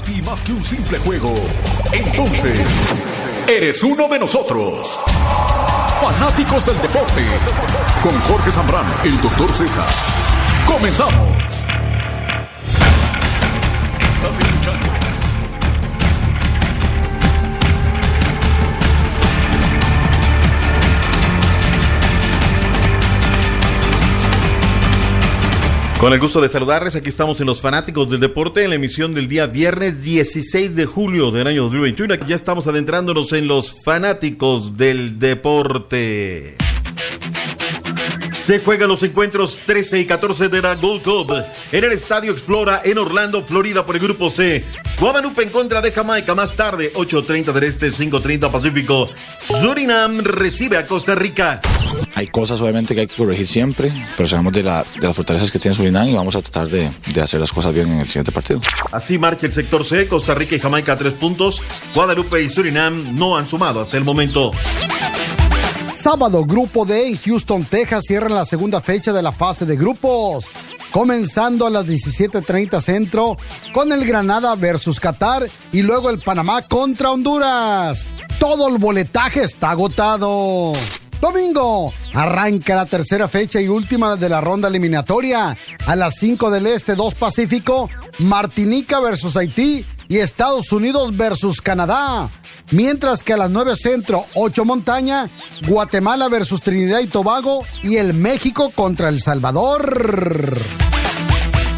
para ti más que un simple juego, entonces eres uno de nosotros. Fanáticos del deporte, con Jorge Zambrano, el doctor Z. Comenzamos. Estás escuchando Con el gusto de saludarles, aquí estamos en Los Fanáticos del Deporte, en la emisión del día viernes 16 de julio del año 2021. Ya estamos adentrándonos en Los Fanáticos del Deporte. Se juegan los encuentros 13 y 14 de la Gold Cup en el Estadio Explora en Orlando, Florida por el Grupo C. Guadalupe en contra de Jamaica más tarde, 8.30 del Este, 5.30 Pacífico. Surinam recibe a Costa Rica. Hay cosas obviamente que hay que corregir siempre, pero sabemos de, la, de las fortalezas que tiene Surinam y vamos a tratar de, de, hacer las cosas bien en el siguiente partido. Así marcha el sector C, Costa Rica y Jamaica a tres puntos. Guadalupe y Surinam no han sumado hasta el momento. Sábado, Grupo D en Houston, Texas, cierran la segunda fecha de la fase de grupos. Comenzando a las 17:30 centro con el Granada versus Qatar y luego el Panamá contra Honduras. Todo el boletaje está agotado. Domingo, arranca la tercera fecha y última de la ronda eliminatoria. A las 5 del Este, 2 Pacífico, Martinica versus Haití y Estados Unidos versus Canadá. Mientras que a las 9 Centro, 8 Montaña, Guatemala versus Trinidad y Tobago y el México contra El Salvador.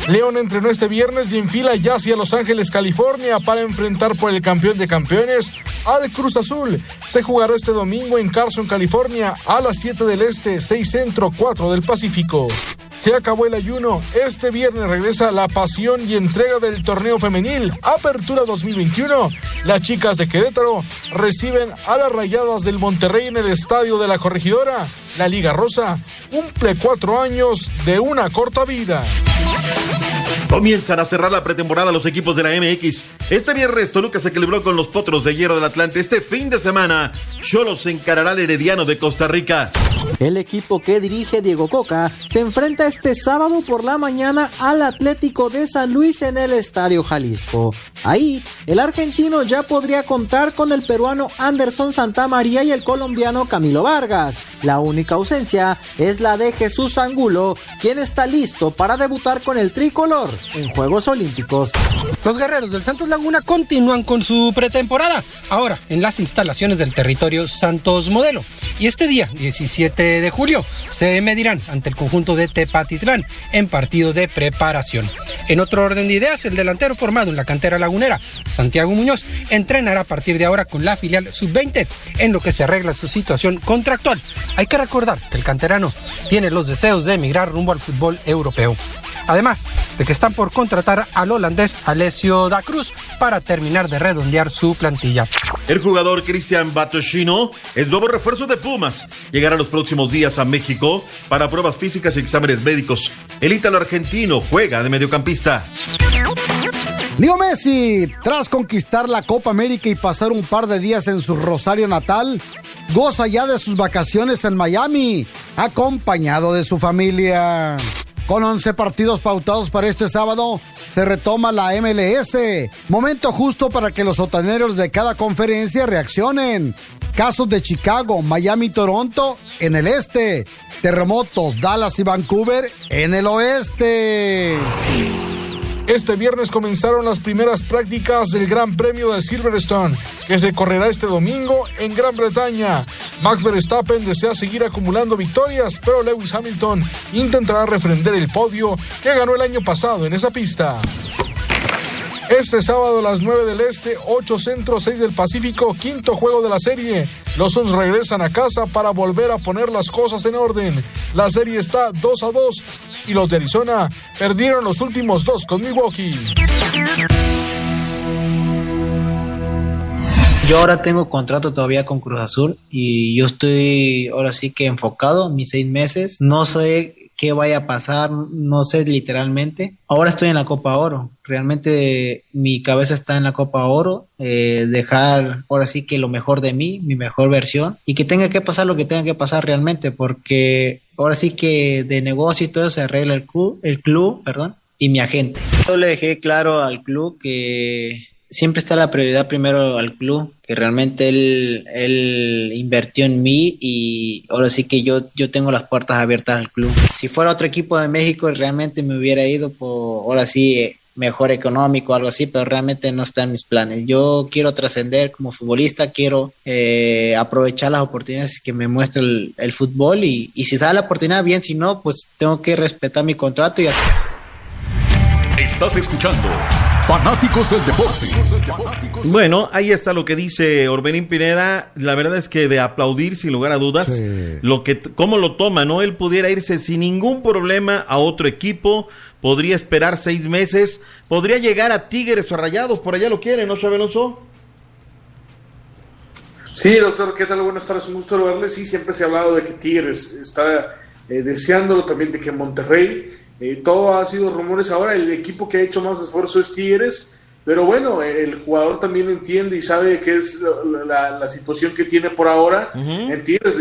León entrenó este viernes y enfila ya hacia Los Ángeles, California, para enfrentar por el campeón de campeones al Cruz Azul. Se jugará este domingo en Carson, California, a las 7 del Este, 6 Centro, 4 del Pacífico. Se acabó el ayuno. Este viernes regresa la pasión y entrega del torneo femenil. Apertura 2021. Las chicas de Querétaro reciben a las rayadas del Monterrey en el estadio de la Corregidora. La Liga Rosa cumple cuatro años de una corta vida. Comienzan a cerrar la pretemporada los equipos de la MX. Este viernes Toluca se celebró con los potros de hierro del Atlante. Este fin de semana, Cholos encarará al Herediano de Costa Rica. El equipo que dirige Diego Coca se enfrenta este sábado por la mañana al Atlético de San Luis en el Estadio Jalisco. Ahí, el argentino ya podría contar con el peruano Anderson Santamaría y el colombiano Camilo Vargas. La única ausencia es la de Jesús Angulo, quien está listo para debutar con el tricolor en Juegos Olímpicos. Los guerreros del Santos Laguna continúan con su pretemporada, ahora en las instalaciones del territorio Santos Modelo. Y este día, 17 de julio, se medirán ante el conjunto de Tepatitlán en partido de preparación. En otro orden de ideas, el delantero formado en la cantera lagunera, Santiago Muñoz, entrenará a partir de ahora con la filial sub-20 en lo que se arregla su situación contractual. Hay que recordar que el canterano tiene los deseos de emigrar rumbo al fútbol europeo. Además de que están por contratar al holandés Alessio da Cruz para terminar de redondear su plantilla. El jugador Cristian Batoshino es nuevo refuerzo de Pumas. Llegará los próximos días a México para pruebas físicas y exámenes médicos. El ítalo argentino juega de mediocampista. Leo Messi, tras conquistar la Copa América y pasar un par de días en su Rosario natal, goza ya de sus vacaciones en Miami, acompañado de su familia. Con 11 partidos pautados para este sábado, se retoma la MLS. Momento justo para que los sotaneros de cada conferencia reaccionen. Casos de Chicago, Miami y Toronto en el este. Terremotos, Dallas y Vancouver en el oeste. Este viernes comenzaron las primeras prácticas del Gran Premio de Silverstone, que se correrá este domingo en Gran Bretaña. Max Verstappen desea seguir acumulando victorias, pero Lewis Hamilton intentará refrender el podio que ganó el año pasado en esa pista. Este sábado a las 9 del Este, 8 Centro, 6 del Pacífico, quinto juego de la serie. Los Suns regresan a casa para volver a poner las cosas en orden. La serie está 2 a 2 y los de Arizona perdieron los últimos dos con Milwaukee. Yo ahora tengo contrato todavía con Cruz Azul y yo estoy ahora sí que enfocado mis seis meses. No sé qué vaya a pasar, no sé literalmente. Ahora estoy en la Copa Oro, realmente mi cabeza está en la Copa Oro, eh, dejar ahora sí que lo mejor de mí, mi mejor versión, y que tenga que pasar lo que tenga que pasar realmente, porque ahora sí que de negocio y todo se arregla el club, el club, perdón, y mi agente. Yo le dejé claro al club que siempre está la prioridad primero al club, que realmente él, él invirtió en mí y ahora sí que yo, yo tengo las puertas abiertas al club. Si fuera otro equipo de México, realmente me hubiera ido por, ahora sí, eh, mejor económico, algo así, pero realmente no está en mis planes. Yo quiero trascender como futbolista, quiero eh, aprovechar las oportunidades que me muestra el, el fútbol y, y, si sale la oportunidad, bien, si no, pues tengo que respetar mi contrato y así. Estás escuchando Fanáticos del Deporte. Bueno, ahí está lo que dice Orbelín Pineda. La verdad es que de aplaudir sin lugar a dudas sí. lo que cómo lo toma, ¿no? Él pudiera irse sin ningún problema a otro equipo, podría esperar seis meses, podría llegar a Tigres o a Rayados, por allá lo quiere, ¿no, Chaveloso? Sí, doctor, ¿qué tal? Buenas tardes, un gusto verle. Sí, siempre se ha hablado de que Tigres está eh, deseándolo, también de que Monterrey eh, todo ha sido rumores ahora, el equipo que ha hecho más esfuerzo es Tigres, pero bueno, el jugador también entiende y sabe qué es la, la, situación que tiene por ahora. Uh -huh. En Tigres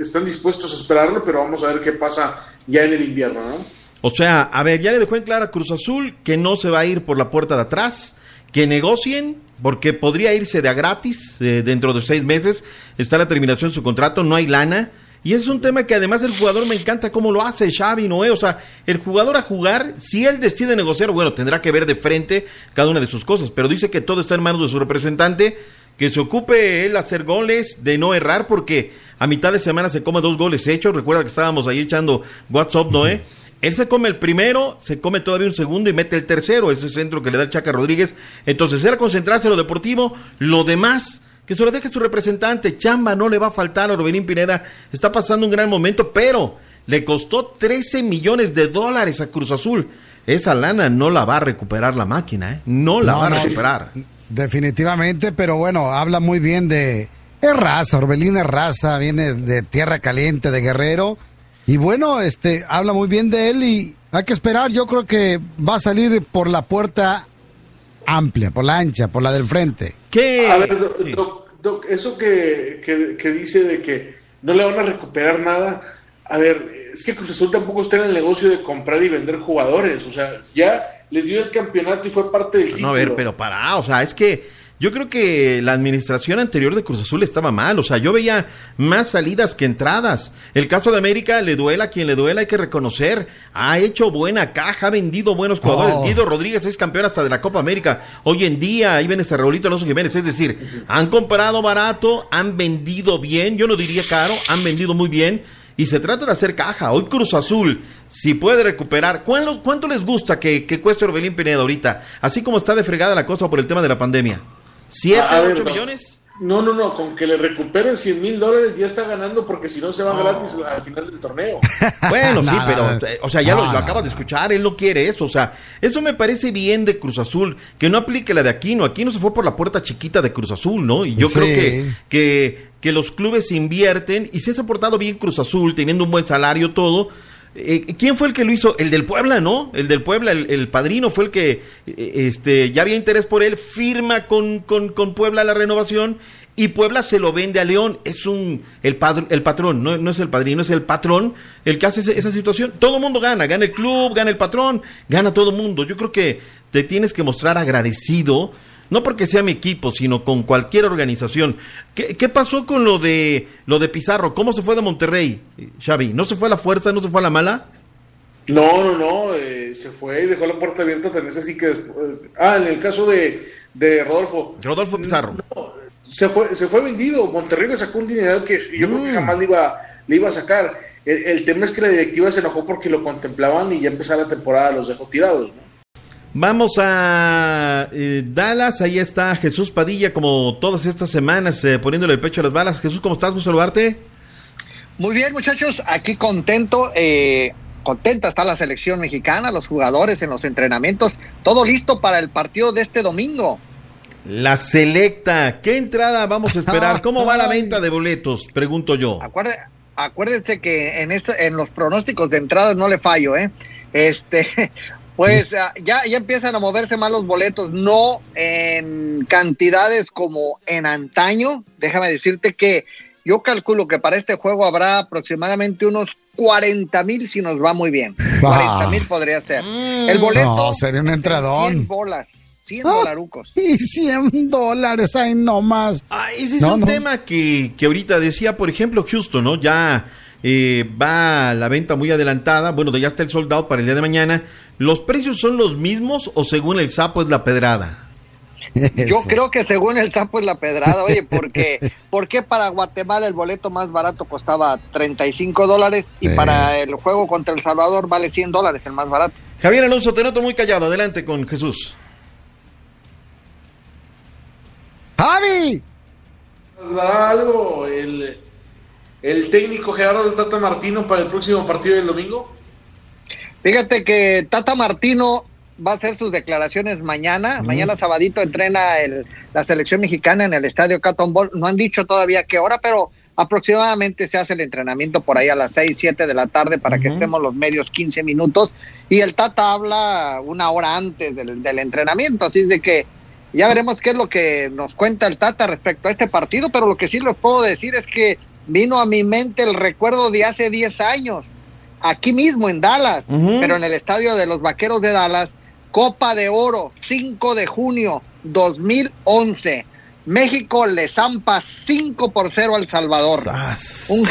están dispuestos a esperarlo, pero vamos a ver qué pasa ya en el invierno, ¿no? O sea, a ver, ya le dejó en clara a Cruz Azul que no se va a ir por la puerta de atrás, que negocien, porque podría irse de a gratis eh, dentro de seis meses, está la terminación de su contrato, no hay lana. Y es un tema que además el jugador me encanta cómo lo hace Xavi Noé. O sea, el jugador a jugar, si él decide negociar, bueno, tendrá que ver de frente cada una de sus cosas. Pero dice que todo está en manos de su representante, que se ocupe él hacer goles, de no errar, porque a mitad de semana se come dos goles hechos. Recuerda que estábamos ahí echando WhatsApp, Noé. Él se come el primero, se come todavía un segundo y mete el tercero, ese centro que le da el Chaca Rodríguez. Entonces, era concentrarse en lo deportivo, lo demás que se lo deje su representante. Chamba no le va a faltar a Orbelín Pineda. Está pasando un gran momento, pero le costó 13 millones de dólares a Cruz Azul. Esa lana no la va a recuperar la máquina, ¿eh? No la no, va a recuperar. Definitivamente, pero bueno, habla muy bien de. Es raza, Orbelín es raza, viene de tierra caliente, de guerrero. Y bueno, este, habla muy bien de él y hay que esperar. Yo creo que va a salir por la puerta amplia, por la ancha, por la del frente. ¿Qué? A ver, doc, sí. doc, doc, eso que, que, que, dice de que no le van a recuperar nada, a ver, es que Cruz Azul tampoco está en el negocio de comprar y vender jugadores, o sea, ya le dio el campeonato y fue parte del no, título. a ver, pero para, o sea, es que yo creo que la administración anterior de Cruz Azul estaba mal, o sea, yo veía más salidas que entradas. El caso de América, le duela a quien le duela, hay que reconocer, ha hecho buena caja, ha vendido buenos jugadores. Oh. Guido Rodríguez es campeón hasta de la Copa América. Hoy en día, ahí viene Raulito Alonso Jiménez, es decir, han comprado barato, han vendido bien, yo no diría caro, han vendido muy bien. Y se trata de hacer caja. Hoy Cruz Azul, si puede recuperar, ¿cuánto, cuánto les gusta que, que cueste Orbelín Pineda ahorita? Así como está de fregada la cosa por el tema de la pandemia. ¿Siete, A ocho no. millones? No, no, no, con que le recuperen 100 mil dólares ya está ganando porque si no se va gratis al final del torneo. Bueno, sí, No, pero, eh, o sea, ya lo, no, lo acabas de escuchar, él no quiere eso, o sea, eso me parece bien de Cruz Azul, que no aplique la de Aquino, Aquino se fue por la puerta chiquita de Cruz Azul, ¿no? Y yo Sí. creo que, que, que los clubes invierten y se ha portado bien Cruz Azul, teniendo un buen salario, todo. Eh, ¿Quién fue el que lo hizo? El del Puebla, ¿no? El del Puebla, el, padrino fue el que eh, este, ya había interés por él, firma con, con, con Puebla la renovación y Puebla se lo vende a León. Es un el, padr- el patrón, no, no es el padrino, es el patrón el que hace esa situación. Todo mundo gana, gana el club, gana el patrón, gana todo mundo. Yo creo que te tienes que mostrar agradecido, no porque sea mi equipo, sino con cualquier organización. ¿Qué, qué pasó con lo de lo de Pizarro? ¿Cómo se fue de Monterrey, Xavi? ¿No se fue a la fuerza, no se fue a la mala? No, no, no, eh, se fue y dejó la puerta abierta también así que... eh, ah, en el caso de, de Rodolfo. Rodolfo Pizarro. se fue, se fue vendido. Monterrey le sacó un dinero que yo creo que Mm. jamás le iba, le iba a sacar. El, el tema es que la directiva se enojó porque lo contemplaban y ya empezó la temporada los dejó tirados. ¿no? Vamos a eh, Dallas, ahí está Jesús Padilla, como todas estas semanas, eh, poniéndole el pecho a las balas. Jesús, ¿cómo estás? Gusto saludarte. Muy bien, muchachos, aquí contento, eh, contenta está la selección mexicana, los jugadores en los entrenamientos, todo listo para el partido de este domingo. La selecta, ¿qué entrada vamos a esperar? ¿Cómo va la venta de boletos? Pregunto yo. Acuerde- acuérdense que en, en los pronósticos de entradas no le fallo, ¿eh? Este, pues ah, ya, ya empiezan a moverse más los boletos, no en cantidades como en antaño. Déjame decirte que yo calculo que para este juego habrá aproximadamente unos 40 mil si nos va muy bien. 40 mil podría ser. El boleto. No, sería un entradón. 100 bolas. 100 dolarucos. Y 100 dólares, ay, no más. Ah, ese es No, un no. tema que, que ahorita decía, por ejemplo, Houston, ¿no? Ya eh, va la venta muy adelantada. Bueno, ya está el soldado para el día de mañana. ¿Los precios son los mismos o según el sapo es la pedrada? Yo creo que según el sapo es la pedrada, oye, porque ¿por qué para Guatemala el boleto más barato costaba 35 dólares y Eh. para el juego contra El Salvador vale 100 dólares el más barato? Javier Alonso, te noto muy callado. Adelante con Jesús. ¡Javi! ¿Dará algo el, el técnico Gerardo del Tata Martino para el próximo partido del domingo? Fíjate que Tata Martino va a hacer sus declaraciones mañana. Mañana sabadito entrena el- la selección mexicana en el estadio Cotton Bowl. No han dicho todavía qué hora, pero aproximadamente se hace el entrenamiento por ahí a las 6, 7 de la tarde para que estemos los medios 15 minutos. Y el Tata habla una hora antes del, del entrenamiento. Así es de que ya veremos qué es lo que nos cuenta el Tata respecto a este partido. Pero lo que sí les puedo decir es que vino a mi mente el recuerdo de hace 10 años aquí mismo en Dallas, pero en el estadio de los Vaqueros de Dallas, Copa de Oro, 5 de junio 2011. México le zampa 5 por 0 al Salvador. Un,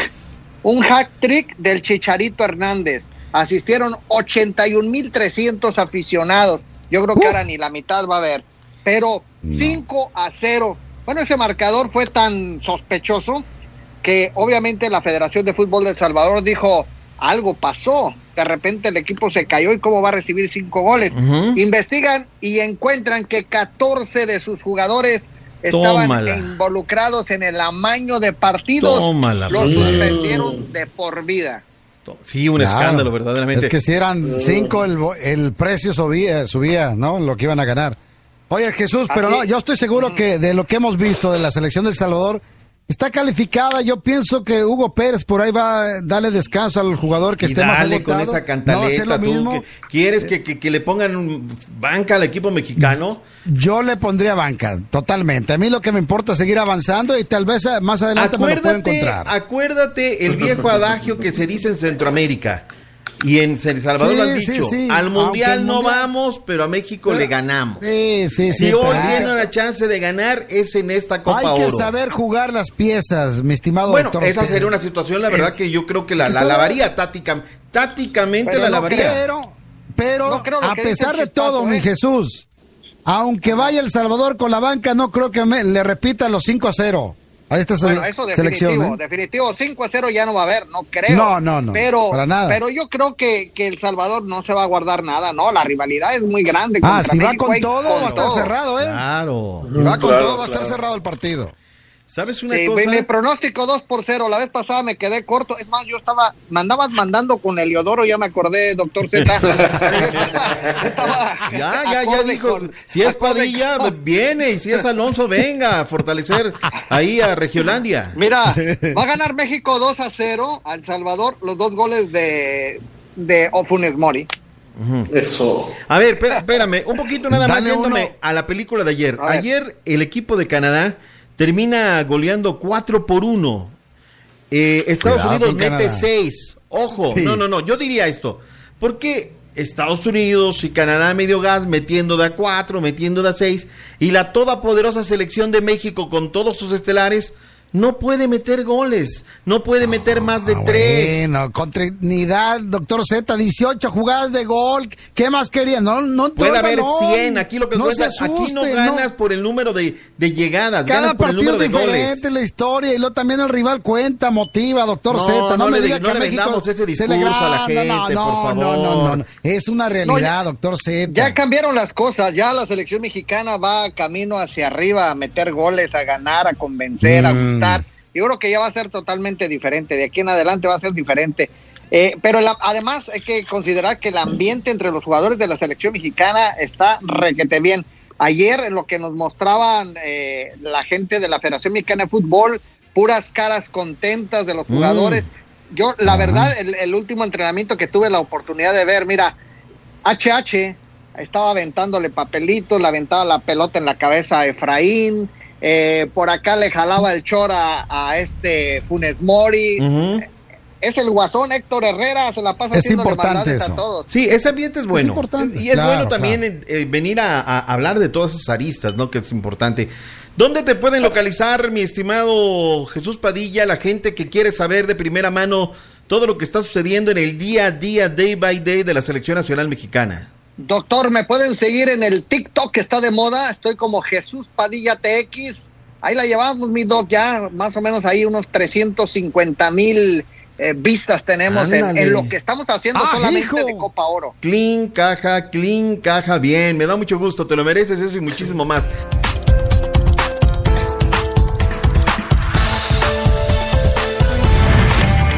un hack trick del Chicharito Hernández. Asistieron 81.300 aficionados. Yo creo que ahora ni la mitad va a haber. Pero 5 a 0. Bueno, ese marcador fue tan sospechoso que obviamente la Federación de Fútbol de El Salvador dijo, algo pasó. De repente el equipo se cayó y cómo va a recibir cinco goles. Investigan y encuentran que 14 de sus jugadores estaban Tómala. involucrados en el amaño de partidos. Tómala, Los suspendieron de por vida. Sí, un Claro. escándalo, verdaderamente. Es que si eran cinco, el, bo- el precio subía, subía, ¿no? Lo que iban a ganar. Oye, Jesús, pero Así- no, yo estoy seguro que de lo que hemos visto de la selección del Salvador, está calificada. Yo pienso que Hugo Pérez por ahí va a darle descanso al jugador que Y esté más dale agotado. con esa No va a ser cantaleta, lo tú, mismo. que- ¿Quieres que, que- que le pongan un banca al equipo mexicano? Yo le pondría banca, totalmente. A mí lo que me importa es seguir avanzando y tal vez eh, más adelante me lo pueda encontrar. acuérdate el viejo adagio que se dice en Centroamérica. Y en El Salvador Sí, lo han dicho. sí. Al mundial no Mundial- vamos, pero a México le ganamos. Sí, sí, si hoy tiene la chance de ganar, es en esta Copa Hay que Oro. saber jugar las piezas, mi estimado Bueno, doctor. esa sería una situación, la verdad, Es- que yo creo que la, que la solo- lavaría táctica, tácticamente Pero la no lavaría. Pero, pero No creo lo a pesar de todo, mi ¿eh? Jesús, aunque vaya El Salvador con la banca, no creo que me- le repita los 5 a 0 a esta Bueno, sele- eso selección. definitivo, ¿eh? definitivo, 5 a 0 ya no va a haber, no creo. No, no, no, Pero, para nada. pero yo creo que, que El Salvador no se va a guardar nada, no, la rivalidad es muy grande. Ah, contra si va con todo, con va a estar todo. cerrado, ¿eh? Claro. Si va con Claro, todo, va a estar claro. cerrado el partido. ¿Sabes una Sí, cosa? mi pronóstico 2 por 0. La vez pasada me quedé corto. Es más, yo estaba, me andabas mandando con Eliodoro, ya me acordé, doctor Z. Estaba- Ya, ya, ya dijo. con- si es Padilla, con- viene. Y si es Alonso, venga a fortalecer ahí a Regiolandia. Mira, va a ganar México 2 a 0 al Salvador, los dos goles de, de Ofunes Mori. Eso. A ver, espera- espérame, un poquito nada más Dale yéndome uno. a la película de ayer. Ayer el equipo de Canadá termina goleando 4 por 1. Eh, Estados Cuidado Unidos mete Canadá. 6. Ojo, Sí. no, no, no, yo diría esto. Porque Estados Unidos y Canadá medio gas metiendo de a 4, metiendo de a 6 y la todopoderosa selección de México con todos sus estelares no puede meter goles, no puede meter más de Ah, 3. Bueno, con Trinidad, doctor Z, 18 jugadas de gol. ¿Qué más quería? No, no Puede el haber balón. 100, aquí lo que no cuenta, se aquí no asuste, ganas por el número de, de llegadas, Cada ganas por el partido número de diferente, goles. la historia, y luego también el rival cuenta, motiva, doctor No, Z. No, no me le- diga no que a México ese se le discurso a la gana. No, gente, no, por no, no, no, favor. no. Es una realidad, doctor Z. Ya cambiaron las cosas, ya la selección mexicana va camino hacia arriba a meter goles, a ganar, a convencer, a Mm. Gustar. Yo creo que ya va a ser totalmente diferente, de aquí en adelante va a ser diferente. Eh, pero la- además hay que considerar que el ambiente entre los jugadores de la selección mexicana está requete bien. Ayer en lo que nos mostraban eh, la gente de la Federación Mexicana de Fútbol, puras caras contentas de los Mm. jugadores. Yo, la verdad, el, el último entrenamiento que tuve la oportunidad de ver, mira, HH estaba aventándole papelitos, le aventaba la pelota en la cabeza a Efraín, eh, por acá le jalaba el chor a, este Funes Mori. Es el guasón Héctor Herrera, se la pasa Es importante eso. a todos. Sí, ese ambiente es bueno. importante. Y es Claro, bueno también eh, venir a, a hablar de todas esas aristas, ¿no? Que es importante. ¿Dónde te pueden localizar, mi estimado Jesús Padilla, la gente que quiere saber de primera mano todo lo que está sucediendo en el día a día, day by day de la selección nacional mexicana? Doctor, me pueden seguir en el TikTok que está de moda. Estoy como Jesús Padilla TX. Ahí la llevamos, mi doc, ya más o menos ahí unos 350 mil eh, vistas tenemos en, lo que estamos haciendo ¡Ah, solamente hijo! de Copa Oro. Clean, caja, clean, caja, bien. Me da mucho gusto, te lo mereces eso y muchísimo más.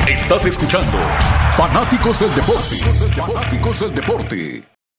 Estás escuchando Fanáticos del Deporte. Fanáticos del Deporte.